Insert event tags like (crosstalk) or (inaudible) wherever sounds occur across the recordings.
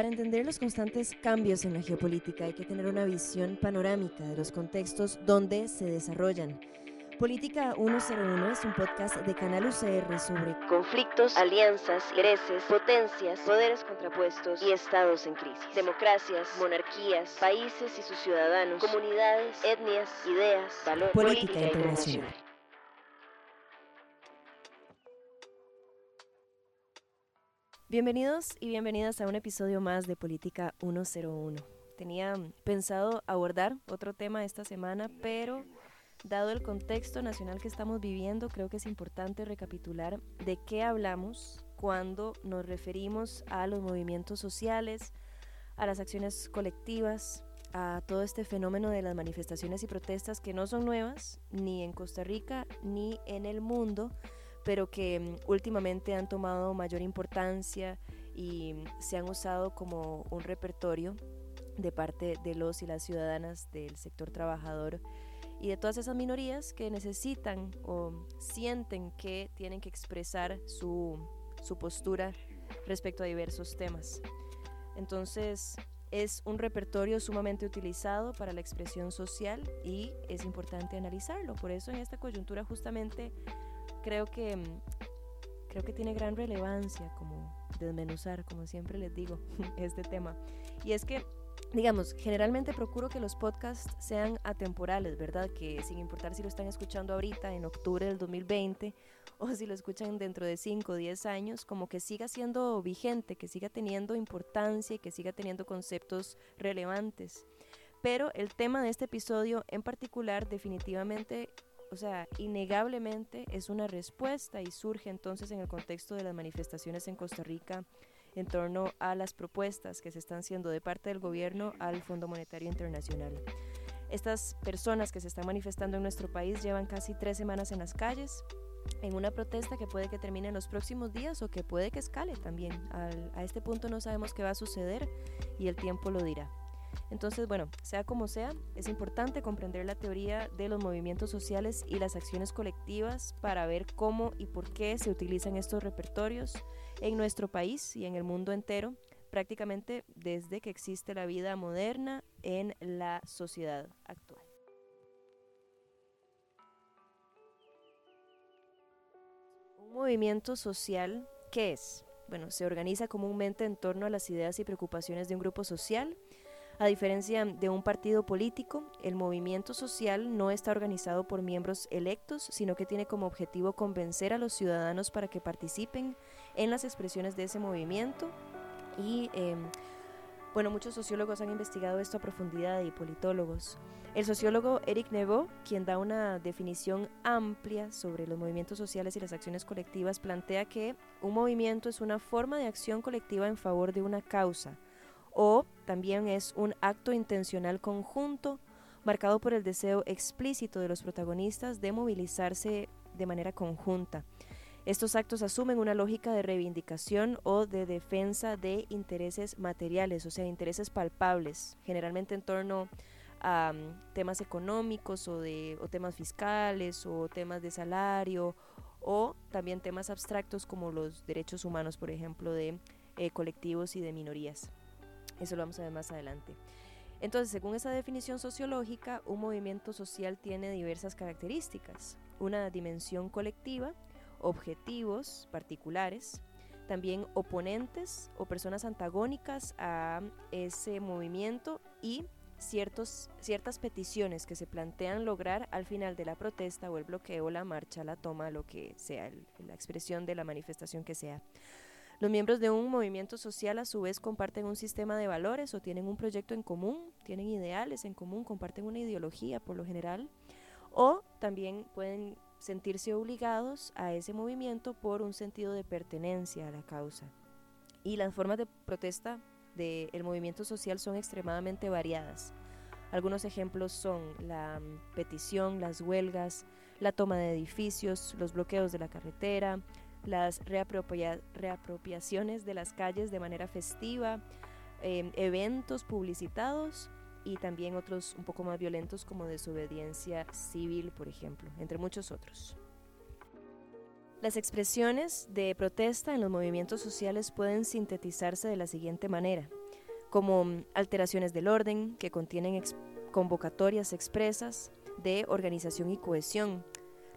Para entender los constantes cambios en la geopolítica hay que tener una visión panorámica de los contextos donde se desarrollan. Política 101 es un podcast de Canal UCR sobre conflictos, alianzas, intereses, potencias, poderes contrapuestos y estados en crisis, democracias, monarquías, países y sus ciudadanos, comunidades, etnias, ideas, valores, política, internacional. Bienvenidos y bienvenidas a un episodio más de Política 101. Tenía pensado abordar otro tema esta semana, pero dado el contexto nacional que estamos viviendo, creo que es importante recapitular de qué hablamos cuando nos referimos a los movimientos sociales, a las acciones colectivas, a todo este fenómeno de las manifestaciones y protestas que no son nuevas, ni en Costa Rica, ni en el mundo, pero que mm, últimamente han tomado mayor importancia y mm, se han usado como un repertorio de parte de los y las ciudadanas del sector trabajador y de todas esas minorías que necesitan o sienten que tienen que expresar su, su postura respecto a diversos temas. Entonces, es un repertorio sumamente utilizado para la expresión social y es importante analizarlo. Por eso en esta coyuntura justamente creo que, mm, creo que tiene gran relevancia como desmenuzar, como siempre les digo, (laughs) este tema. Y es que, digamos, generalmente procuro que los podcasts sean atemporales, ¿verdad? Que sin importar si lo están escuchando ahorita, en octubre del 2020, (laughs) o si lo escuchan dentro de 5 o 10 años, como que siga siendo vigente, que siga teniendo importancia y que siga teniendo conceptos relevantes. Pero el tema de este episodio en particular definitivamente o sea, innegablemente es una respuesta y surge entonces en el contexto de las manifestaciones en Costa Rica en torno a las propuestas que se están haciendo de parte del gobierno al Fondo Monetario Internacional. Estas personas que se están manifestando en nuestro país llevan casi tres semanas en las calles en una protesta que puede que termine en los próximos días o que puede que escale también. a este punto no sabemos qué va a suceder y el tiempo lo dirá. Entonces, bueno, sea como sea, es importante comprender la teoría de los movimientos sociales y las acciones colectivas para ver cómo y por qué se utilizan estos repertorios en nuestro país y en el mundo entero, prácticamente desde que existe la vida moderna en la sociedad actual. Un movimiento social, ¿qué es? Bueno, se organiza comúnmente en torno a las ideas y preocupaciones de un grupo social, a diferencia de un partido político, el movimiento social no está organizado por miembros electos, sino que tiene como objetivo convencer a los ciudadanos para que participen en las expresiones de ese movimiento. Y em, bueno, muchos sociólogos han investigado esto a profundidad y politólogos. El sociólogo Eric Neveu, quien da una definición amplia sobre los movimientos sociales y las acciones colectivas, plantea que un movimiento es una forma de acción colectiva en favor de una causa o también es un acto intencional conjunto marcado por el deseo explícito de los protagonistas de movilizarse de manera conjunta. Estos actos asumen una lógica de reivindicación o de defensa de intereses materiales, o sea, intereses palpables, generalmente en torno a mm, temas económicos o, de, temas fiscales o temas de salario o también temas abstractos como los derechos humanos, por ejemplo, de eh, colectivos y de minorías. Eso lo vamos a ver más adelante. Entonces, según esa definición sociológica, un movimiento social tiene diversas características. Una dimensión colectiva, objetivos particulares, también oponentes o personas antagónicas a ese movimiento y ciertos, ciertas peticiones que se plantean lograr al final de la protesta o el bloqueo, la marcha, la toma, lo que sea, la expresión de la manifestación que sea. Los miembros de un movimiento social a su vez comparten un sistema de valores o tienen un proyecto en común, tienen ideales en común, comparten una ideología por lo general, o también pueden sentirse obligados a ese movimiento por un sentido de pertenencia a la causa. Y las formas de protesta del movimiento social son extremadamente variadas. Algunos ejemplos son la mm, petición, las huelgas, la toma de edificios, los bloqueos de la carretera, las reapropiaciones de las calles de manera festiva, em, eventos publicitados y también otros un poco más violentos como desobediencia civil, por ejemplo, entre muchos otros. Las expresiones de protesta en los movimientos sociales pueden sintetizarse de la siguiente manera. como alteraciones del orden que contienen convocatorias expresas de organización y cohesión.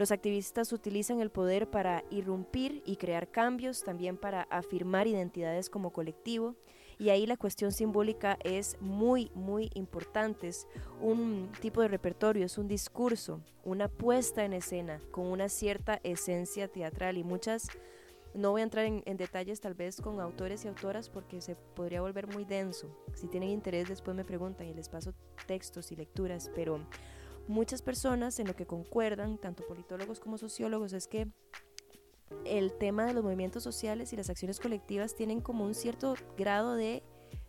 Los activistas utilizan el poder para irrumpir y crear cambios, también para afirmar identidades como colectivo. Y ahí la cuestión simbólica es muy, muy importante. Es un tipo de repertorio, es un discurso, una puesta en escena con una cierta esencia teatral y muchas no voy a entrar en, detalles tal vez con autores y autoras porque se podría volver muy denso. Si tienen interés después me preguntan y les paso textos y lecturas, pero muchas personas en lo que concuerdan, tanto politólogos como sociólogos, es que el tema de los movimientos sociales y las acciones colectivas tienen como un cierto grado de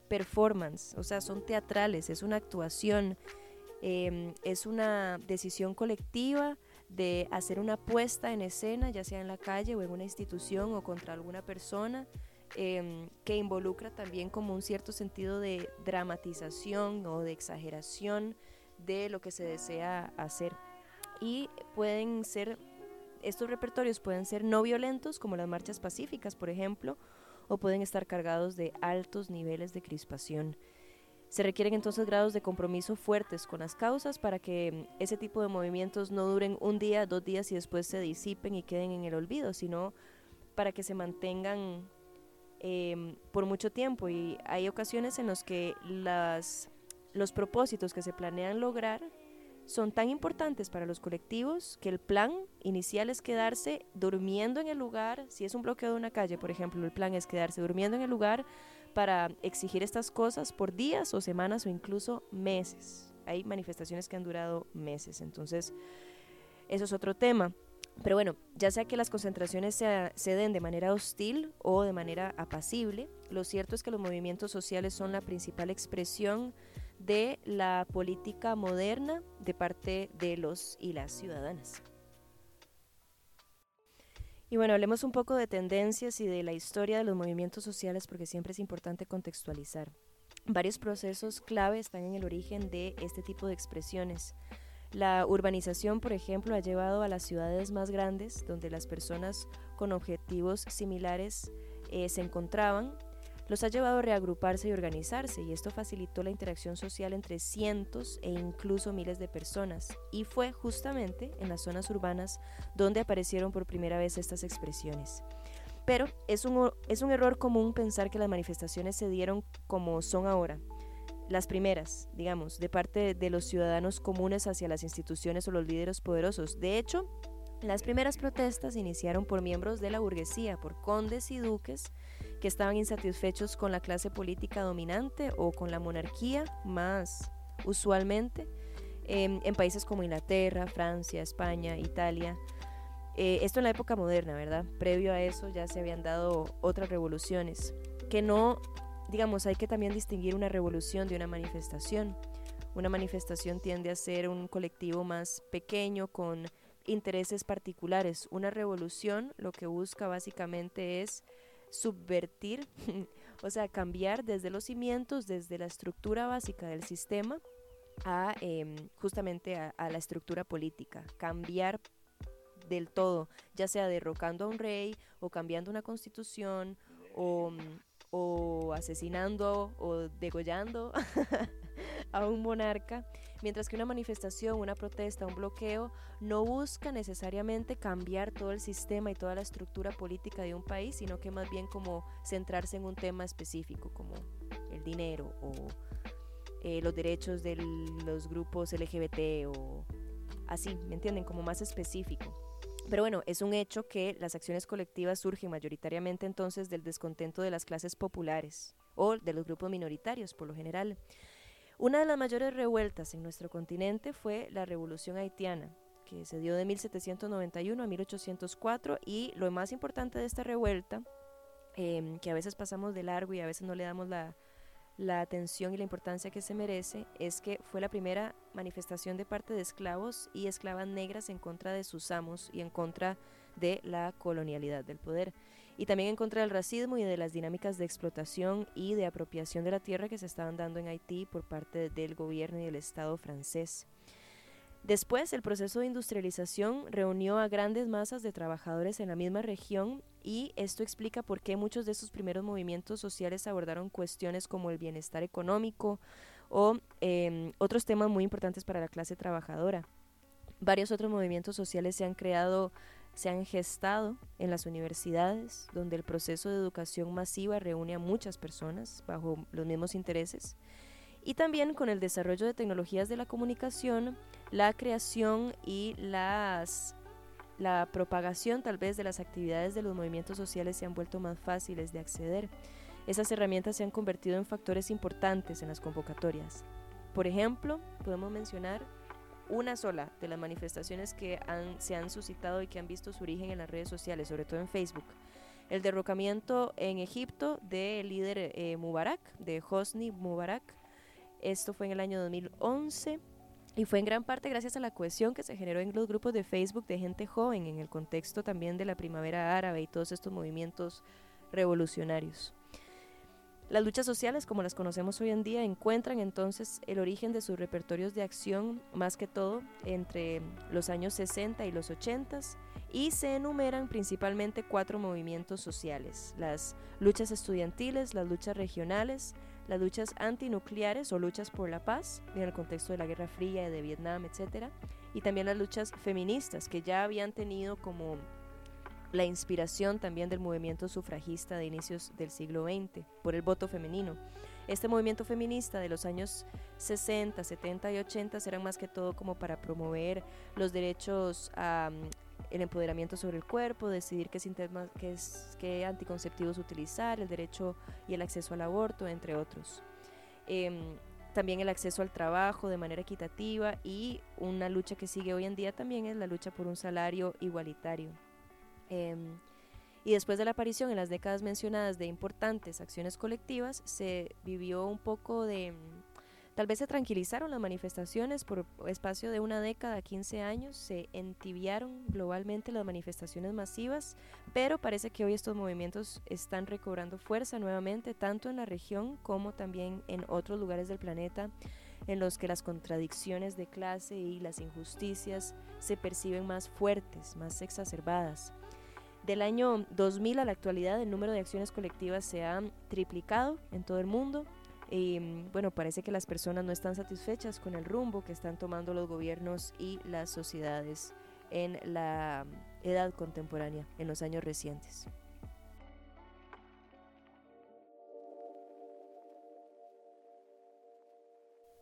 performance, o sea, son teatrales, es una actuación, em, es una decisión colectiva de hacer una puesta en escena, ya sea en la calle o en una institución o contra alguna persona, em, que involucra también como un cierto sentido de dramatización o de exageración de lo que se desea hacer. Y pueden ser, estos repertorios pueden ser no violentos, como las marchas pacíficas, por ejemplo, o pueden estar cargados de altos niveles de crispación. Se requieren entonces grados de compromiso fuertes con las causas para que ese tipo de movimientos no duren un día, dos días y después se disipen y queden en el olvido, sino para que se mantengan em, por mucho tiempo. Y hay ocasiones en las que las, los propósitos que se planean lograr son tan importantes para los colectivos que el plan inicial es quedarse durmiendo en el lugar. Si es un bloqueo de una calle, por ejemplo, el plan es quedarse durmiendo en el lugar para exigir estas cosas por días o semanas o incluso meses. Hay manifestaciones que han durado meses, entonces eso es otro tema. Pero bueno, ya sea que las concentraciones se, den de manera hostil o de manera apacible, lo cierto es que los movimientos sociales son la principal expresión de la política moderna de parte de los y las ciudadanas. Y bueno, hablemos un poco de tendencias y de la historia de los movimientos sociales porque siempre es importante contextualizar. Varios procesos clave están en el origen de este tipo de expresiones. La urbanización, por ejemplo, ha llevado a las ciudades más grandes, donde las personas con objetivos similares eh, se encontraban, los ha llevado a reagruparse y organizarse, y esto facilitó la interacción social entre cientos e incluso miles de personas. Y fue justamente en las zonas urbanas donde aparecieron por primera vez estas expresiones. Pero es un, es un error común pensar que las manifestaciones se dieron como son ahora, las primeras, digamos, de parte de los ciudadanos comunes hacia las instituciones o los líderes poderosos. De hecho, las primeras protestas iniciaron por miembros de la burguesía, por condes y duques que estaban insatisfechos con la clase política dominante o con la monarquía, más usualmente em, en países como Inglaterra, Francia, España, Italia. Eh, esto en la época moderna, ¿verdad? Previo a eso ya se habían dado otras revoluciones, que no, digamos, hay que también distinguir una revolución de una manifestación. Una manifestación tiende a ser un colectivo más pequeño con intereses particulares. Una revolución lo que busca básicamente es subvertir, (laughs) o sea, cambiar desde los cimientos, desde la estructura básica del sistema, a em, justamente a, la estructura política, cambiar del todo, ya sea derrocando a un rey o cambiando una constitución o, o asesinando o degollando (laughs) a un monarca, mientras que una manifestación, una protesta, un bloqueo no busca necesariamente cambiar todo el sistema y toda la estructura política de un país, sino que más bien como centrarse en un tema específico, como el dinero o eh, los derechos de los grupos LGBT o así, ¿me entienden? Como más específico. Pero bueno, es un hecho que las acciones colectivas surgen mayoritariamente entonces del descontento de las clases populares o de los grupos minoritarios por lo general. Una de las mayores revueltas en nuestro continente fue la Revolución Haitiana, que se dio de 1791 a 1804 y lo más importante de esta revuelta, em, que a veces pasamos de largo y a veces no le damos la, la atención y la importancia que se merece, es que fue la primera manifestación de parte de esclavos y esclavas negras en contra de sus amos y en contra de la colonialidad del poder y también en contra del racismo y de las dinámicas de explotación y de apropiación de la tierra que se estaban dando en Haití por parte del gobierno y del Estado francés. Después, el proceso de industrialización reunió a grandes masas de trabajadores en la misma región y esto explica por qué muchos de estos primeros movimientos sociales abordaron cuestiones como el bienestar económico o em, otros temas muy importantes para la clase trabajadora. Varios otros movimientos sociales se han creado, se han gestado en las universidades, donde el proceso de educación masiva reúne a muchas personas bajo los mismos intereses. Y también con el desarrollo de tecnologías de la comunicación, la creación y las la propagación tal vez de las actividades de los movimientos sociales se han vuelto más fáciles de acceder. Esas herramientas se han convertido en factores importantes en las convocatorias. Por ejemplo, podemos mencionar una sola de las manifestaciones que se han suscitado y que han visto su origen en las redes sociales, sobre todo en Facebook. El derrocamiento en Egipto del líder eh, Mubarak, de Hosni Mubarak. Esto fue en el año 2011 y fue en gran parte gracias a la cohesión que se generó en los grupos de Facebook de gente joven en el contexto también de la primavera árabe y todos estos movimientos revolucionarios. Las luchas sociales, como las conocemos hoy en día, encuentran entonces el origen de sus repertorios de acción, más que todo entre los años 60 y los 80, y se enumeran principalmente cuatro movimientos sociales, las luchas estudiantiles, las luchas regionales, las luchas antinucleares o luchas por la paz, en el contexto de la Guerra Fría, de Vietnam, etc. Y también las luchas feministas, que ya habían tenido como la inspiración también del movimiento sufragista de inicios del siglo XX, por el voto femenino. Este movimiento feminista de los años 60, 70 y 80 eran más que todo como para promover los derechos a el empoderamiento sobre el cuerpo, decidir qué, anticonceptivos utilizar, el derecho y el acceso al aborto, entre otros. Em, también el acceso al trabajo de manera equitativa y una lucha que sigue hoy en día también es la lucha por un salario igualitario. Em, y después de la aparición en las décadas mencionadas de importantes acciones colectivas, se vivió un poco de Tal vez se tranquilizaron las manifestaciones por espacio de una década, 15 años, se entibiaron globalmente las manifestaciones masivas, pero parece que hoy estos movimientos están recobrando fuerza nuevamente, tanto en la región como también en otros lugares del planeta, en los que las contradicciones de clase y las injusticias se perciben más fuertes, más exacerbadas. Del año 2000 a la actualidad, el número de acciones colectivas se ha triplicado en todo el mundo y bueno, parece que las personas no están satisfechas con el rumbo que están tomando los gobiernos y las sociedades en la edad contemporánea, en los años recientes.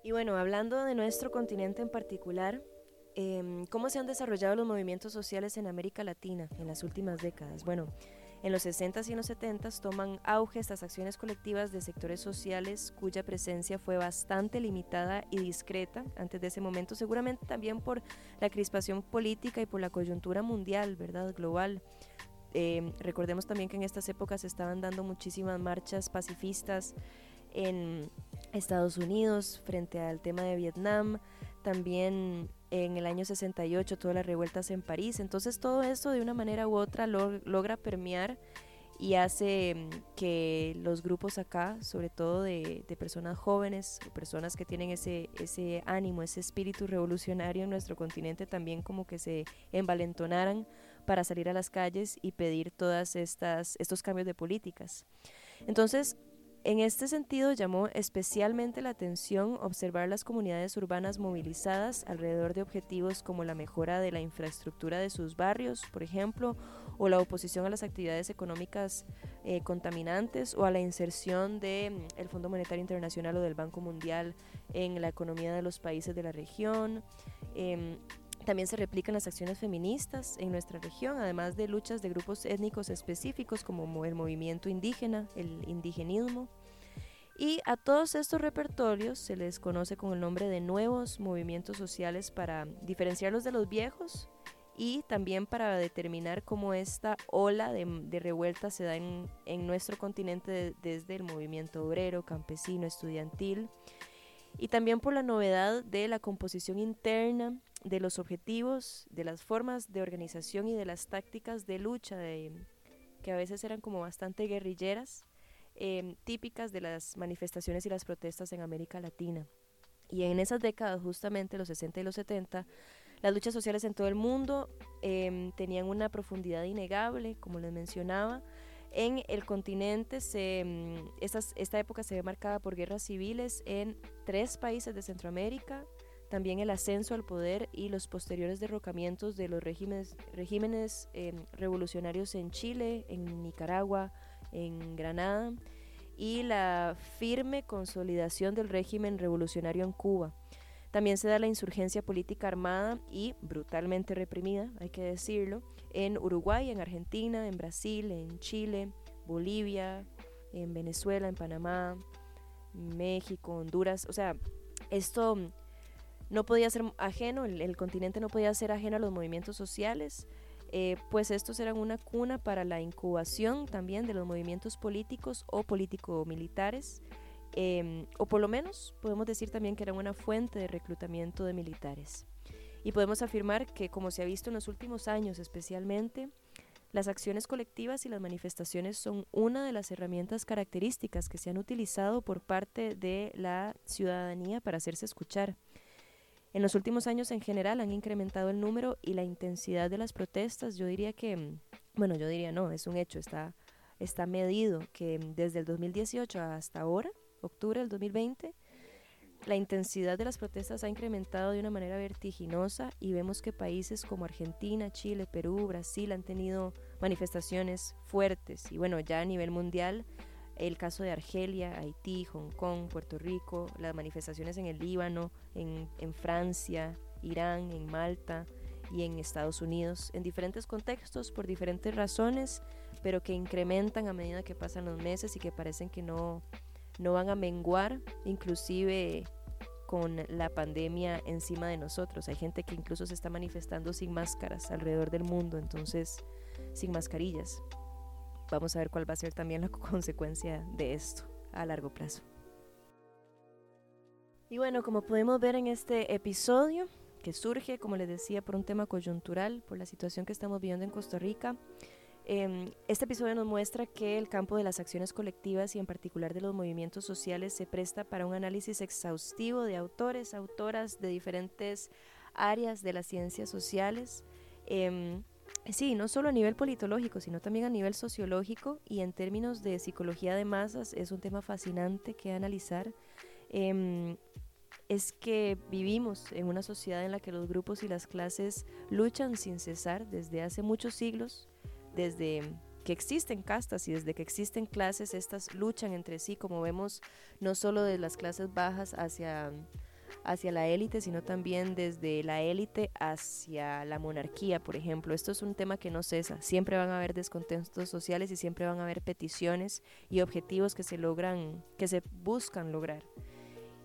Y bueno, hablando de nuestro continente en particular, em, ¿cómo se han desarrollado los movimientos sociales en América Latina en las últimas décadas? Bueno, en los 60s y en los 70s toman auge estas acciones colectivas de sectores sociales cuya presencia fue bastante limitada y discreta antes de ese momento, seguramente también por la crispación política y por la coyuntura mundial, ¿verdad? Global. Em, recordemos también que en estas épocas se estaban dando muchísimas marchas pacifistas en Estados Unidos frente al tema de Vietnam, también en el año 68 todas las revueltas en París. Entonces todo esto de una manera u otra logra permear y hace mm, que los grupos acá, sobre todo de, personas jóvenes o personas que tienen ese, ese ánimo, ese espíritu revolucionario en nuestro continente, también como que se envalentonaran para salir a las calles y pedir todas estas estos cambios de políticas. Entonces, en este sentido, llamó especialmente la atención observar las comunidades urbanas movilizadas alrededor de objetivos como la mejora de la infraestructura de sus barrios, por ejemplo, o la oposición a las actividades económicas eh, contaminantes o a la inserción del mm, Fondo Monetario Internacional o del Banco Mundial en la economía de los países de la región. Em, también se replican las acciones feministas en nuestra región, además de luchas de grupos étnicos específicos como el movimiento indígena, el indigenismo. Y a todos estos repertorios se les conoce con el nombre de nuevos movimientos sociales para diferenciarlos de los viejos y también para determinar cómo esta ola de, revuelta se da en, nuestro continente desde el movimiento obrero, campesino, estudiantil y también por la novedad de la composición interna de los objetivos, de las formas de organización y de las tácticas de lucha, que a veces eran como bastante guerrilleras, em, típicas de las manifestaciones y las protestas en América Latina. Y en esas décadas, justamente los 60 y los 70, Las luchas sociales en todo el mundo em, tenían una profundidad innegable, como les mencionaba. En el continente, se, em, esta época se ve marcada por guerras civiles en tres países de Centroamérica, también el ascenso al poder y los posteriores derrocamientos de los regímenes, regímenes em, revolucionarios en Chile, en Nicaragua, en Granada, y la firme consolidación del régimen revolucionario en Cuba. También se da la insurgencia política armada y brutalmente reprimida, hay que decirlo, en Uruguay, en Argentina, en Brasil, en Chile, Bolivia, en Venezuela, en Panamá, México, Honduras. O sea, esto no podía ser ajeno, el, continente no podía ser ajeno a los movimientos sociales, eh, pues estos eran una cuna para la incubación también de los movimientos políticos o político-militares Em, o por lo menos podemos decir también que era una fuente de reclutamiento de militares. Y podemos afirmar que, como se ha visto en los últimos años especialmente, las acciones colectivas y las manifestaciones son una de las herramientas características que se han utilizado por parte de la ciudadanía para hacerse escuchar. En los últimos años en general han incrementado el número y la intensidad de las protestas. Yo diría que, bueno, yo diría no, es un hecho, está, está medido que desde el 2018 hasta ahora octubre del 2020, la intensidad de las protestas ha incrementado de una manera vertiginosa y vemos que países como Argentina, Chile, Perú, Brasil han tenido manifestaciones fuertes y bueno, ya a nivel mundial, el caso de Argelia, Haití, Hong Kong, Puerto Rico, las manifestaciones en el Líbano, en, Francia, Irán, en Malta y en Estados Unidos, en diferentes contextos, por diferentes razones, pero que incrementan a medida que pasan los meses y que parecen que no, no van a menguar, inclusive con la pandemia encima de nosotros. Hay gente que incluso se está manifestando sin máscaras alrededor del mundo, entonces sin mascarillas. Vamos a ver cuál va a ser también la (laughs) consecuencia de esto a largo plazo. Y bueno, como podemos ver en este episodio, que surge, como les decía, por un tema coyuntural, por la situación que estamos viviendo en Costa Rica, Em, este episodio nos muestra que el campo de las acciones colectivas y en particular de los movimientos sociales se presta para un análisis exhaustivo de autores, autoras de diferentes áreas de las ciencias sociales. Em, sí, no solo a nivel politológico, sino también a nivel sociológico y en términos de psicología de masas es un tema fascinante que analizar. Em, es que vivimos en una sociedad en la que los grupos y las clases luchan sin cesar desde hace muchos siglos desde que existen castas y desde que existen clases, estas luchan entre sí, como vemos, no solo de las clases bajas hacia, hacia la élite, sino también desde la élite hacia la monarquía, por ejemplo. Esto es un tema que no cesa. Siempre van a haber descontentos sociales y siempre van a haber peticiones y objetivos que se logran, que se buscan lograr.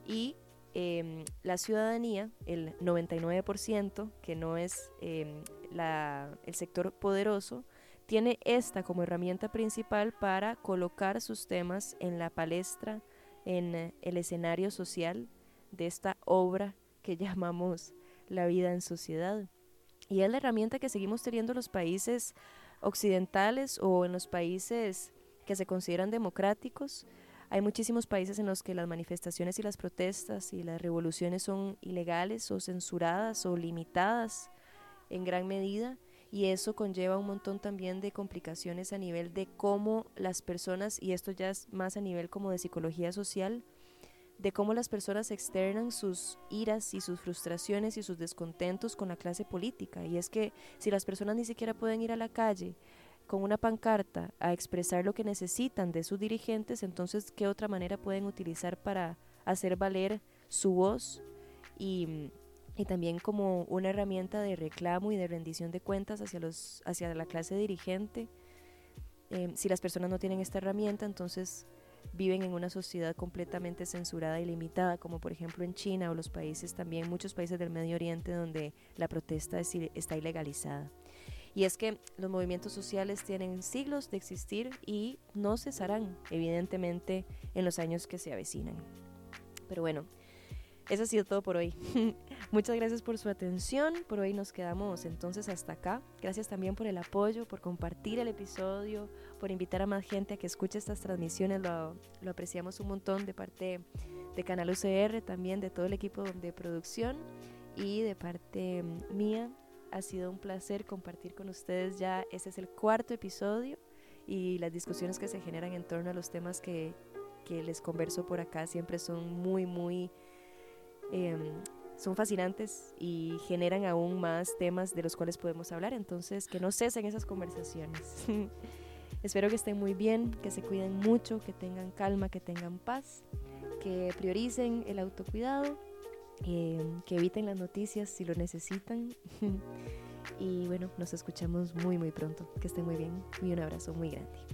Y em, la ciudadanía, el 99%, que no es em, el sector poderoso, tiene esta como herramienta principal para colocar sus temas en la palestra, en el escenario social de esta obra que (laughs) llamamos la vida en sociedad. Y es la herramienta que seguimos teniendo los países occidentales o en los países que se consideran democráticos. Hay muchísimos países en los que las manifestaciones y las protestas y las revoluciones son ilegales o censuradas o limitadas en gran medida y eso conlleva un montón también de complicaciones a nivel de cómo las personas, y esto ya es más a nivel como de psicología social, de cómo las personas externan sus iras y sus frustraciones y sus descontentos con la clase política. Y es que si las personas ni siquiera pueden ir a la calle con una pancarta a expresar lo que necesitan de sus dirigentes, entonces ¿qué otra manera pueden utilizar para hacer valer su voz y y también como una herramienta de reclamo y de rendición de cuentas hacia, los, hacia la clase dirigente. Em, si las personas no tienen esta herramienta, entonces viven en una sociedad completamente censurada y limitada, como por ejemplo en China o los países también, muchos países del Medio Oriente donde la protesta está ilegalizada. Y es que los movimientos sociales tienen siglos de existir y no cesarán, evidentemente, en los años que se avecinan. Pero bueno, eso ha sido todo por hoy. (laughs) Muchas gracias por su atención. Por hoy nos quedamos entonces hasta acá. Gracias también por el apoyo, por compartir el episodio, por invitar a más gente a que escuche estas transmisiones. Lo, lo apreciamos un montón de parte de Canal UCR, también de todo el equipo de producción. y de parte mía ha sido un placer compartir con ustedes ya, ese es el cuarto episodio y las discusiones que se generan en torno a los temas que, que les converso por acá siempre son muy, muy... Em, son fascinantes y generan aún más temas de los cuales podemos hablar, entonces que no cesen esas conversaciones. (laughs) Espero que estén muy bien, que se cuiden mucho, que tengan calma, que tengan paz, que prioricen el autocuidado, em, que eviten las noticias si lo necesitan. (laughs) y bueno, nos escuchamos muy muy pronto. Que estén muy bien y un abrazo muy grande.